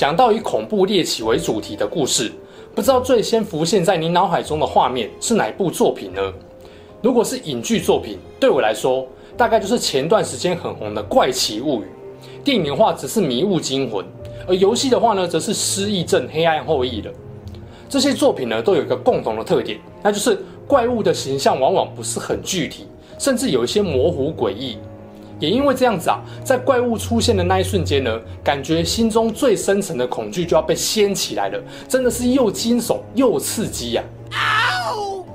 讲到以恐怖猎奇为主题的故事，不知道最先浮现在你脑海中的画面是哪部作品呢？如果是影剧作品，对我来说，大概就是前段时间很红的《怪奇物语》；电影的话，则是《迷雾惊魂》；而游戏的话呢，则是《失忆症：黑暗后裔》了。这些作品呢，都有一个共同的特点，那就是怪物的形象往往不是很具体，甚至有一些模糊诡异。也因为这样子啊，在怪物出现的那一瞬间呢，感觉心中最深层的恐惧就要被掀起来了，真的是又惊悚又刺激呀！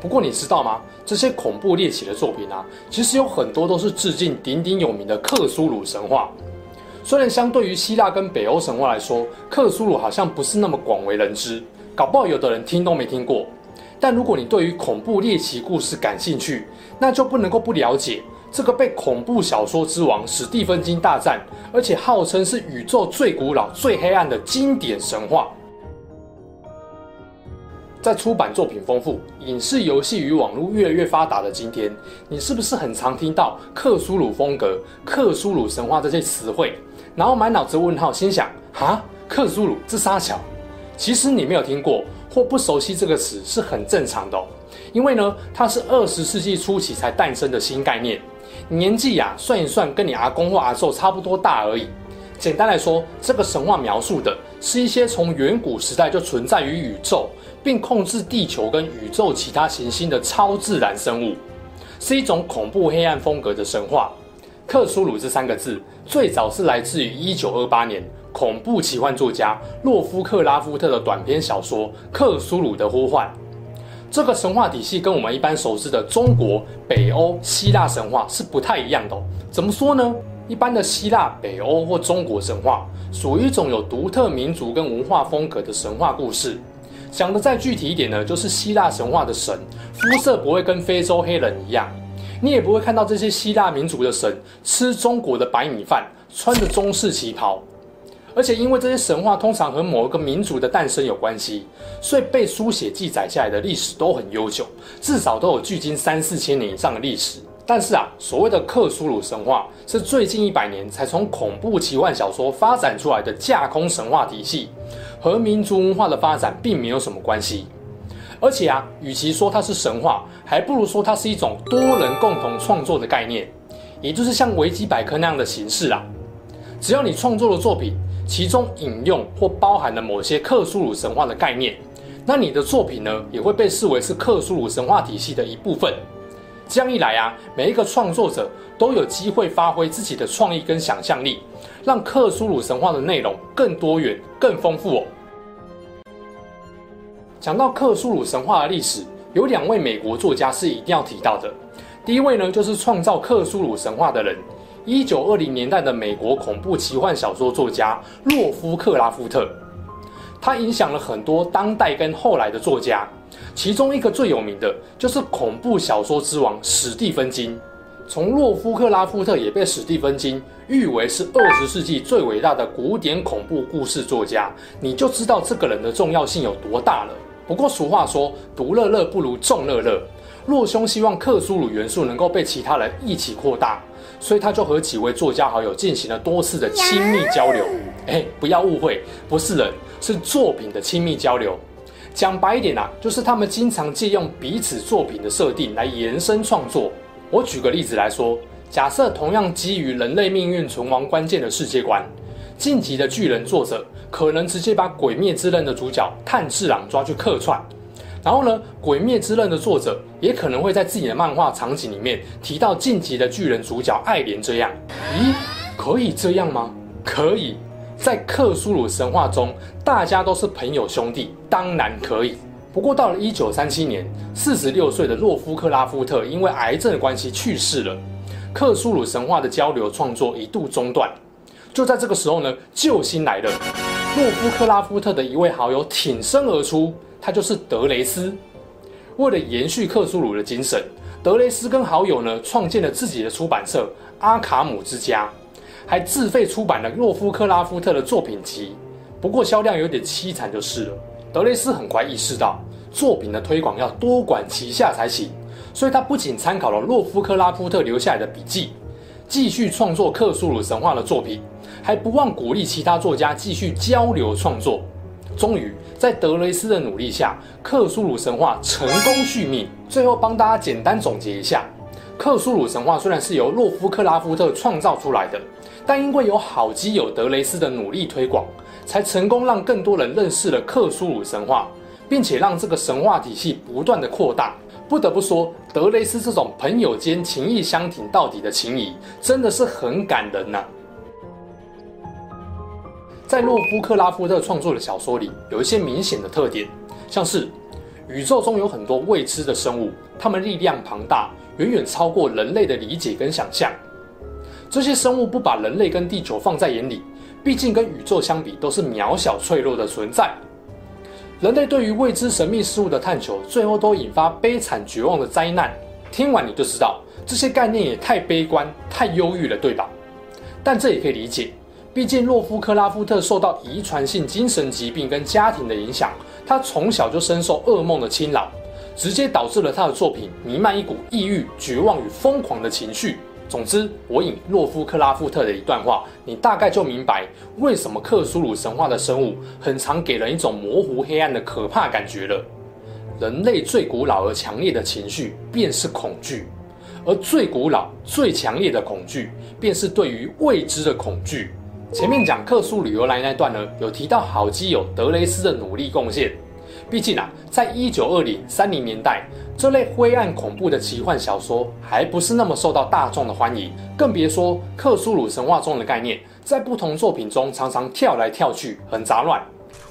不过你知道吗？这些恐怖猎奇的作品啊，其实有很多都是致敬鼎鼎有名的克苏鲁神话。虽然相对于希腊跟北欧神话来说，克苏鲁好像不是那么广为人知，搞不好有的人听都没听过。但如果你对于恐怖猎奇故事感兴趣，那就不能够不了解。这个被恐怖小说之王史蒂芬金大战，而且号称是宇宙最古老、最黑暗的经典神话。在出版作品丰富、影视、游戏与网络越来越发达的今天，你是不是很常听到克苏鲁风格、克苏鲁神话这些词汇，然后满脑子问号，心想：哈，克苏鲁这三小？其实你没有听过或不熟悉这个词是很正常的，因为呢，它是二十世纪初期才诞生的新概念。年纪呀，算一算，跟你阿公或阿寿差不多大而已。简单来说，这个神话描述的是一些从远古时代就存在于宇宙，并控制地球跟宇宙其他行星的超自然生物，是一种恐怖黑暗风格的神话。克苏鲁这三个字最早是来自于一九二八年恐怖奇幻作家洛夫克拉夫特的短篇小说《克苏鲁的呼唤》。这个神话体系跟我们一般熟知的中国、北欧、希腊神话是不太一样的。怎么说呢？一般的希腊、北欧或中国神话属于一种有独特民族跟文化风格的神话故事。讲得再具体一点呢，就是希腊神话的神肤色不会跟非洲黑人一样，你也不会看到这些希腊民族的神吃中国的白米饭，穿着中式旗袍。而且因为这些神话通常和某一个民族的诞生有关系，所以被书写记载下来的历史都很悠久，至少都有距今三四千年以上的历史。但是啊，所谓的克苏鲁神话是最近一百年才从恐怖奇幻小说发展出来的架空神话体系，和民族文化的发展并没有什么关系。而且啊，与其说它是神话，还不如说它是一种多人共同创作的概念，也就是像维基百科那样的形式啊。只要你创作的作品，其中引用或包含了某些克苏鲁神话的概念，那你的作品呢，也会被视为是克苏鲁神话体系的一部分。这样一来啊，每一个创作者都有机会发挥自己的创意跟想象力，让克苏鲁神话的内容更多元、更丰富哦。讲到克苏鲁神话的历史，有两位美国作家是一定要提到的。第一位呢，就是创造克苏鲁神话的人。一九二零年代的美国恐怖奇幻小说作家洛夫克拉夫特，他影响了很多当代跟后来的作家，其中一个最有名的就是恐怖小说之王史蒂芬金。从洛夫克拉夫特也被史蒂芬金誉为是二十世纪最伟大的古典恐怖故事作家，你就知道这个人的重要性有多大了。不过俗话说，独乐乐不如众乐乐。洛兄希望克苏鲁元素能够被其他人一起扩大。所以他就和几位作家好友进行了多次的亲密交流。哎，不要误会，不是人，是作品的亲密交流。讲白一点啊，就是他们经常借用彼此作品的设定来延伸创作。我举个例子来说，假设同样基于人类命运存亡关键的世界观，《晋级的巨人》作者可能直接把《鬼灭之刃》的主角炭治郎抓去客串。然后呢，《鬼灭之刃》的作者也可能会在自己的漫画场景里面提到《晋级的巨人》主角艾莲这样。咦，可以这样吗？可以，在克苏鲁神话中，大家都是朋友兄弟，当然可以。不过到了一九三七年，四十六岁的洛夫克拉夫特因为癌症的关系去世了，克苏鲁神话的交流创作一度中断。就在这个时候呢，救星来了。洛夫克拉夫特的一位好友挺身而出，他就是德雷斯。为了延续克苏鲁的精神，德雷斯跟好友呢创建了自己的出版社阿卡姆之家，还自费出版了洛夫克拉夫特的作品集。不过销量有点凄惨就是了。德雷斯很快意识到，作品的推广要多管齐下才行，所以他不仅参考了洛夫克拉夫特留下来的笔记，继续创作克苏鲁神话的作品，还不忘鼓励其他作家继续交流创作。终于，在德雷斯的努力下，克苏鲁神话成功续命。最后帮大家简单总结一下：克苏鲁神话虽然是由洛夫克拉夫特创造出来的，但因为有好基友德雷斯的努力推广，才成功让更多人认识了克苏鲁神话，并且让这个神话体系不断的扩大。不得不说，德雷斯这种朋友间情谊相挺到底的情谊，真的是很感人呐、在洛夫克拉夫特创作的小说里，有一些明显的特点，像是宇宙中有很多未知的生物，它们力量庞大，远远超过人类的理解跟想象。这些生物不把人类跟地球放在眼里，毕竟跟宇宙相比都是渺小脆弱的存在。人类对于未知神秘事物的探求，最后都引发悲惨绝望的灾难。听完你就知道，这些概念也太悲观、太忧郁了，对吧？但这也可以理解。毕竟，洛夫克拉夫特受到遗传性精神疾病跟家庭的影响，他从小就深受噩梦的侵扰，直接导致了他的作品弥漫一股抑郁、绝望与疯狂的情绪。总之，我引洛夫克拉夫特的一段话，你大概就明白为什么克苏鲁神话的生物很常给人一种模糊、黑暗的可怕感觉了。人类最古老而强烈的情绪便是恐惧，而最古老、最强烈的恐惧便是对于未知的恐惧。前面讲克苏鲁游来那段呢，有提到好基友德雷斯的努力贡献。毕竟啊，在一九二零三零年代，这类灰暗恐怖的奇幻小说还不是那么受到大众的欢迎，更别说克苏鲁神话中的概念，在不同作品中常常跳来跳去，很杂乱。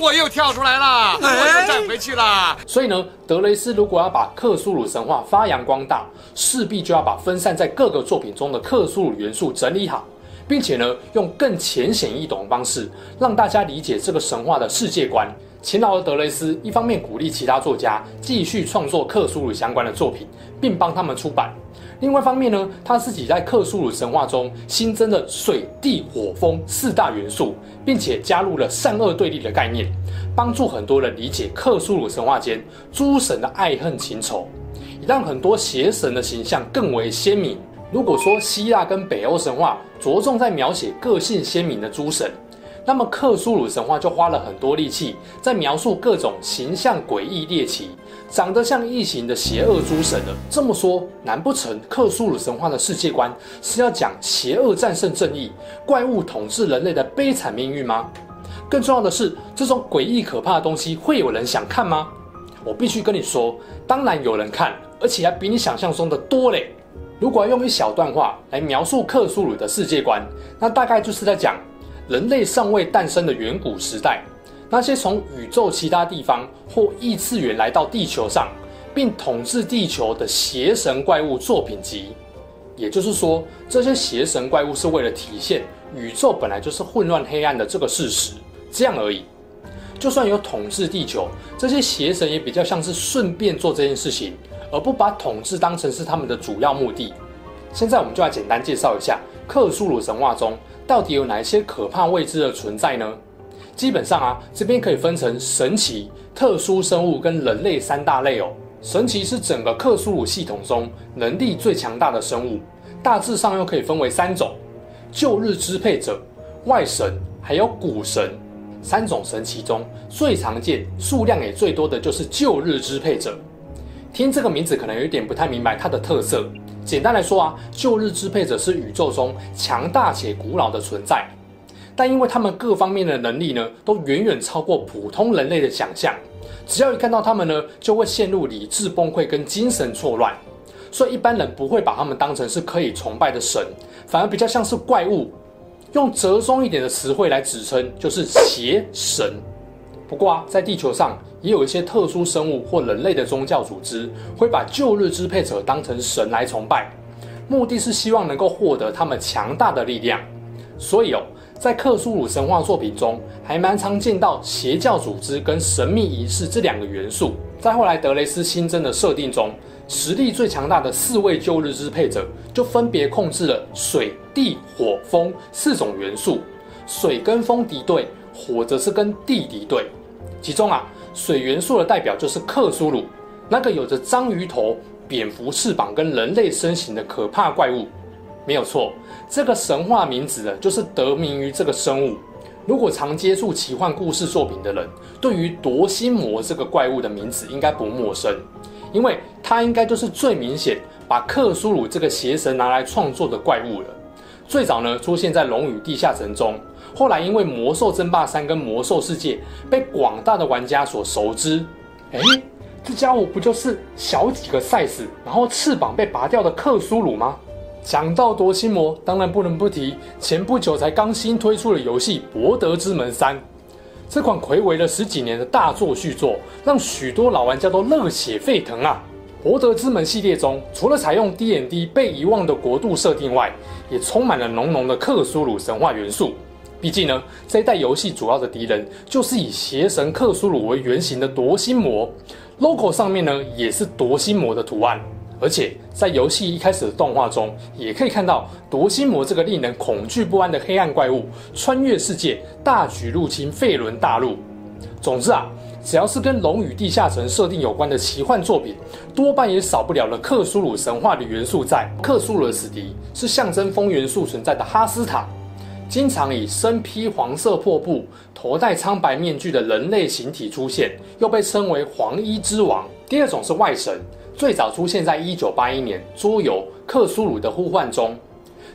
我又跳出来了，我又站回去了。所以呢，德雷斯如果要把克苏鲁神话发扬光大，势必就要把分散在各个作品中的克苏鲁元素整理好。并且呢，用更浅显易懂的方式，让大家理解这个神话的世界观。勤劳的德雷斯一方面鼓励其他作家继续创作克苏鲁相关的作品，并帮他们出版；另外一方面呢，他自己在克苏鲁神话中新增了水、地、火、风四大元素，并且加入了善恶对立的概念，帮助很多人理解克苏鲁神话间诸神的爱恨情仇，也让很多邪神的形象更为鲜明。如果说希腊跟北欧神话着重在描写个性鲜明的诸神，那么克苏鲁神话就花了很多力气在描述各种形象诡异猎奇、长得像异形的邪恶诸神了。这么说，难不成克苏鲁神话的世界观是要讲邪恶战胜正义、怪物统治人类的悲惨命运吗？更重要的是，这种诡异可怕的东西会有人想看吗？我必须跟你说，当然有人看，而且还比你想象中的多嘞。如果要用一小段话来描述克苏鲁的世界观，那大概就是在讲人类尚未诞生的远古时代，那些从宇宙其他地方或异次元来到地球上并统治地球的邪神怪物作品集。也就是说，这些邪神怪物是为了体现宇宙本来就是混乱黑暗的这个事实，这样而已。就算有统治地球，这些邪神也比较像是顺便做这件事情。而不把统治当成是他们的主要目的。现在我们就来简单介绍一下克苏鲁神话中到底有哪一些可怕未知的存在呢？基本上啊，这边可以分成神奇、特殊生物跟人类三大类哦。神奇是整个克苏鲁系统中能力最强大的生物，大致上又可以分为三种：旧日支配者、外神还有古神。三种神奇中最常见、数量也最多的就是旧日支配者。听这个名字可能有点不太明白它的特色。简单来说啊，旧日支配者是宇宙中强大且古老的存在，但因为他们各方面的能力呢，都远远超过普通人类的想象。只要一看到他们呢，就会陷入理智崩溃跟精神错乱。所以一般人不会把他们当成是可以崇拜的神，反而比较像是怪物。用折中一点的词汇来指称，就是邪神。不过啊，在地球上也有一些特殊生物或人类的宗教组织，会把旧日支配者当成神来崇拜，目的是希望能够获得他们强大的力量。所以哦，在克苏鲁神话作品中，还蛮常见到邪教组织跟神秘仪式这两个元素。在后来德雷斯新增的设定中，实力最强大的四位旧日支配者就分别控制了水、地、火、风四种元素。水跟风敌对，火则是跟地敌对。其中啊，水元素的代表就是克苏鲁，那个有着章鱼头、蝙蝠翅膀跟人类身形的可怕怪物。没有错，这个神话名字呢，就是得名于这个生物。如果常接触奇幻故事作品的人，对于夺心魔这个怪物的名字应该不陌生，因为它应该就是最明显把克苏鲁这个邪神拿来创作的怪物了。最早呢，出现在《龙与地下城》中，后来因为《魔兽争霸三》跟《魔兽世界》被广大的玩家所熟知。哎，这家伙不就是小几个 size，然后翅膀被拔掉的克苏鲁吗？讲到夺心魔，当然不能不提前不久才刚新推出的游戏《博德之门三》。这款睽违了十几年的大作续作，让许多老玩家都热血沸腾啊！《博德之门》系列中，除了采用 D&D 被遗忘的国度设定外，也充满了浓浓的克苏鲁神话元素。毕竟呢，这一代游戏主要的敌人就是以邪神克苏鲁为原型的夺心魔，logo 上面呢也是夺心魔的图案。而且在游戏一开始的动画中，也可以看到夺心魔这个令人恐惧不安的黑暗怪物穿越世界，大举入侵费伦大陆。总之啊，只要是跟《龙与地下城》设定有关的奇幻作品，多半也少不了了克苏鲁神话的元素在。克苏鲁的死敌是象征风元素存在的哈斯塔，经常以身披黄色破布、头戴苍白面具的人类形体出现，又被称为黄衣之王。第二种是外神。最早出现在一九八一年桌游《克苏鲁的呼唤》中，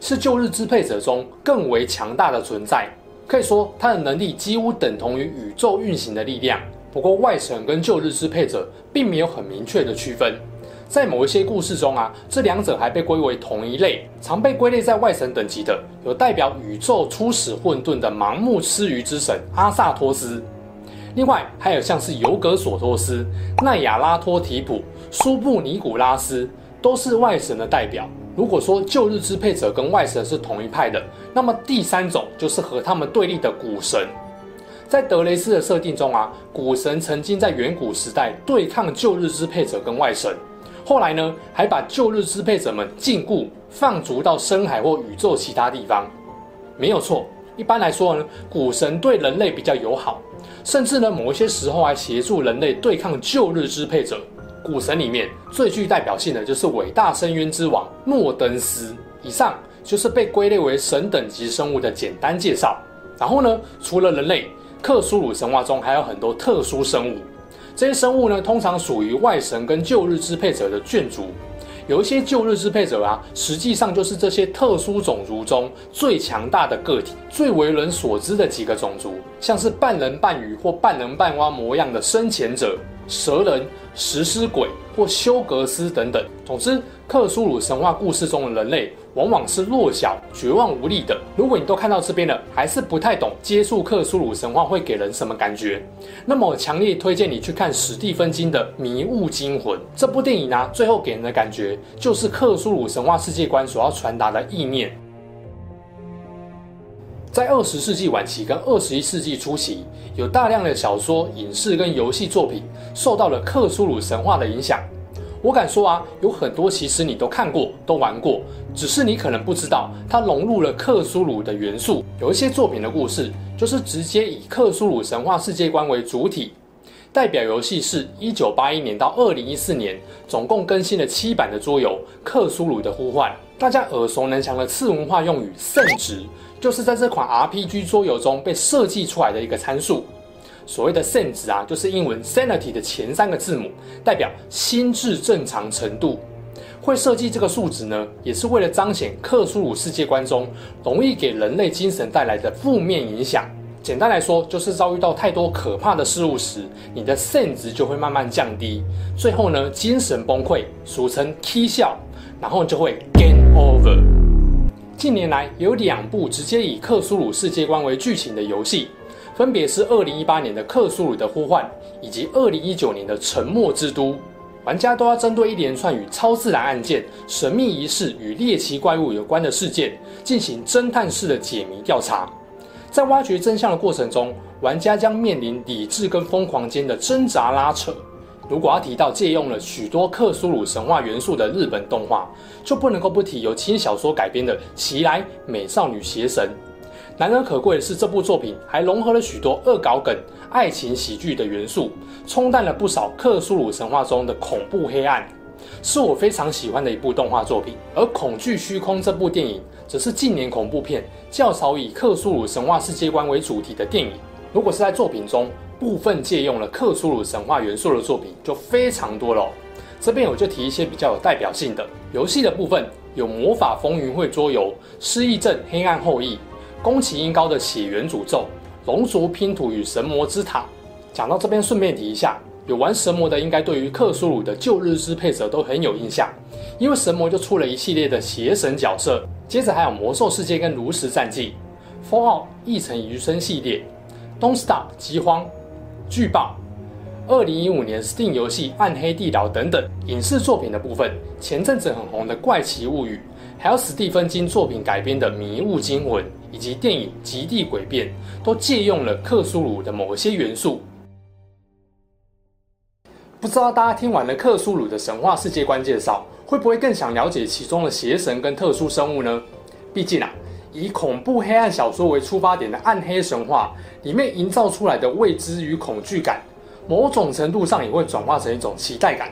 是旧日支配者中更为强大的存在。可以说，他的能力几乎等同于宇宙运行的力量。不过，外神跟旧日支配者并没有很明确的区分。在某一些故事中啊，这两者还被归为同一类。常被归类在外神等级的，有代表宇宙初始混沌的盲目吃鱼之神阿萨托斯。另外，还有像是尤格索托斯、奈亚拉托提普、苏布尼古拉斯，都是外神的代表。如果说旧日支配者跟外神是同一派的，那么第三种就是和他们对立的古神。在德雷斯的设定中啊，古神曾经在远古时代对抗旧日支配者跟外神，后来呢，还把旧日支配者们禁锢、放逐到深海或宇宙其他地方。没有错，一般来说呢，古神对人类比较友好。甚至呢，某一些时候还协助人类对抗旧日支配者。古神里面最具代表性的就是伟大深渊之王诺登斯。以上就是被归类为神等级生物的简单介绍。然后呢，除了人类，克苏鲁神话中还有很多特殊生物。这些生物呢，通常属于外神跟旧日支配者的眷族。有一些旧日支配者啊，实际上就是这些特殊种族中最强大的个体，最为人所知的几个种族，像是半人半鱼或半人半蛙模样的生潜者、蛇人、食尸鬼或修格斯等等。总之，克苏鲁神话故事中的人类。往往是弱小、绝望无力的。如果你都看到这边了，还是不太懂接触克苏鲁神话会给人什么感觉，那么我强烈推荐你去看史蒂芬金的《迷雾惊魂》这部电影呢。最后给人的感觉就是克苏鲁神话世界观所要传达的意念。在二十世纪晚期跟二十一世纪初期，有大量的小说、影视跟游戏作品受到了克苏鲁神话的影响。我敢说啊，有很多其实你都看过、都玩过，只是你可能不知道它融入了克苏鲁的元素。有一些作品的故事就是直接以克苏鲁神话世界观为主体。代表游戏是一九八一年到二零一四年，总共更新了七版的桌游《克苏鲁的呼唤》。大家耳熟能详的次文化用语“圣值”，就是在这款 RPG 桌游中被设计出来的一个参数。所谓的 “san” 值啊，就是英文 “sanity” 的前三个字母，代表心智正常程度。会设计这个数值呢，也是为了彰显克苏鲁世界观中容易给人类精神带来的负面影响。简单来说，就是遭遇到太多可怕的事物时，你的 san 值就会慢慢降低，最后呢，精神崩溃，俗称 “k 笑”，然后就会 “game over”。近年来有两部直接以克苏鲁世界观为剧情的游戏。分别是二零一八年的《克苏鲁的呼唤》以及二零一九年的《沉默之都》，玩家都要针对一连串与超自然案件、神秘仪式与猎奇怪物有关的事件进行侦探式的解谜调查。在挖掘真相的过程中，玩家将面临理智跟疯狂间的挣扎拉扯。如果要提到借用了许多克苏鲁神话元素的日本动画，就不能够不提由轻小说改编的《奇莱美少女邪神》。难能可贵的是，这部作品还融合了许多恶搞梗、爱情喜剧的元素，冲淡了不少克苏鲁神话中的恐怖黑暗，是我非常喜欢的一部动画作品。而《恐惧虚空》这部电影，则是近年恐怖片较少以克苏鲁神话世界观为主题的电影。如果是在作品中，部分借用了克苏鲁神话元素的作品就非常多了哦。这边我就提一些比较有代表性的游戏的部分，有《魔法风云会》桌游、《失忆症：黑暗后裔》、宫崎英高的《血缘诅咒》、《龙族拼图与神魔之塔》。讲到这边，顺便提一下，有玩神魔的应该对于克苏鲁的旧日支配者都很有印象，因为神魔就出了一系列的邪神角色。接着还有魔兽世界跟炉石战记、Fallout 异尘余生系列、Don't Starve 饥荒。巨爆！二零一五年 Steam 游戏《暗黑地牢》等等影视作品的部分，前阵子很红的《怪奇物语》，还有史蒂芬金作品改编的《迷雾惊魂》，以及电影《极地诡变》，都借用了克苏鲁的某些元素。不知道大家听完了克苏鲁的神话世界观介绍，会不会更想了解其中的邪神跟特殊生物呢？毕竟啊。以恐怖黑暗小说为出发点的暗黑神话里面营造出来的未知与恐惧感，某种程度上也会转化成一种期待感。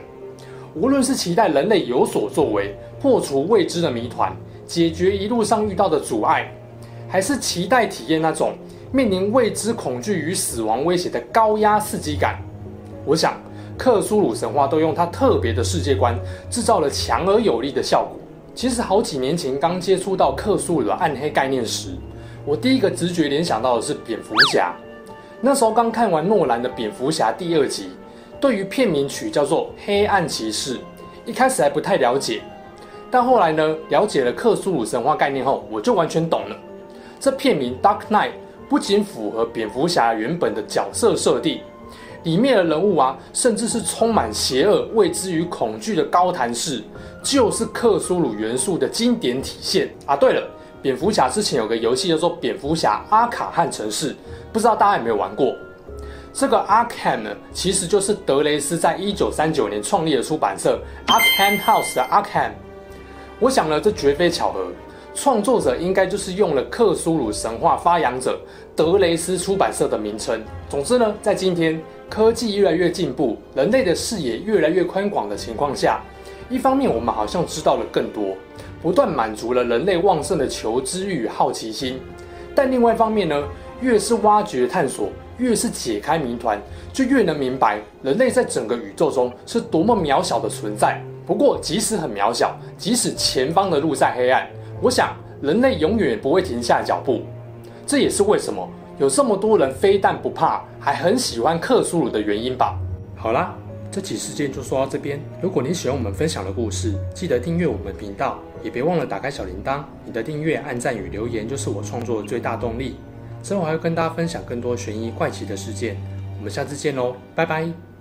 无论是期待人类有所作为，破除未知的谜团，解决一路上遇到的阻碍，还是期待体验那种面临未知恐惧与死亡威胁的高压刺激感，我想克苏鲁神话都用它特别的世界观，制造了强而有力的效果。其实好几年前刚接触到克苏鲁的暗黑概念时，我第一个直觉联想到的是蝙蝠侠。那时候刚看完诺兰的蝙蝠侠第二集，对于片名曲叫做《黑暗骑士》，一开始还不太了解，但后来呢，了解了克苏鲁神话概念后，我就完全懂了。这片名 Dark Knight 不仅符合蝙蝠侠原本的角色设定，里面的人物啊，甚至是充满邪恶、未知与恐惧的高谭市。就是克苏鲁元素的经典体现啊！对了，蝙蝠侠之前有个游戏叫做《蝙蝠侠阿卡汉城市》，不知道大家有没有玩过？这个 Arkham 呢，其实就是德雷斯在一九三九年创立的出版社 Arkham House 的 Arkham。我想呢，这绝非巧合，创作者应该就是用了克苏鲁神话发扬者德雷斯出版社的名称。总之呢，在今天科技越来越进步，人类的视野越来越宽广的情况下。一方面，我们好像知道了更多，不断满足了人类旺盛的求知欲与好奇心；但另外一方面呢，越是挖掘探索，越是解开谜团，就越能明白人类在整个宇宙中是多么渺小的存在。不过，即使很渺小，即使前方的路再黑暗，我想人类永远不会停下脚步。这也是为什么有这么多人非但不怕，还很喜欢克苏鲁的原因吧。好啦。这期事件就说到这边。如果你喜欢我们分享的故事，记得订阅我们频道，也别忘了打开小铃铛。你的订阅、按赞与留言就是我创作的最大动力。之后还会跟大家分享更多悬疑怪奇的事件。我们下次见喽，拜拜。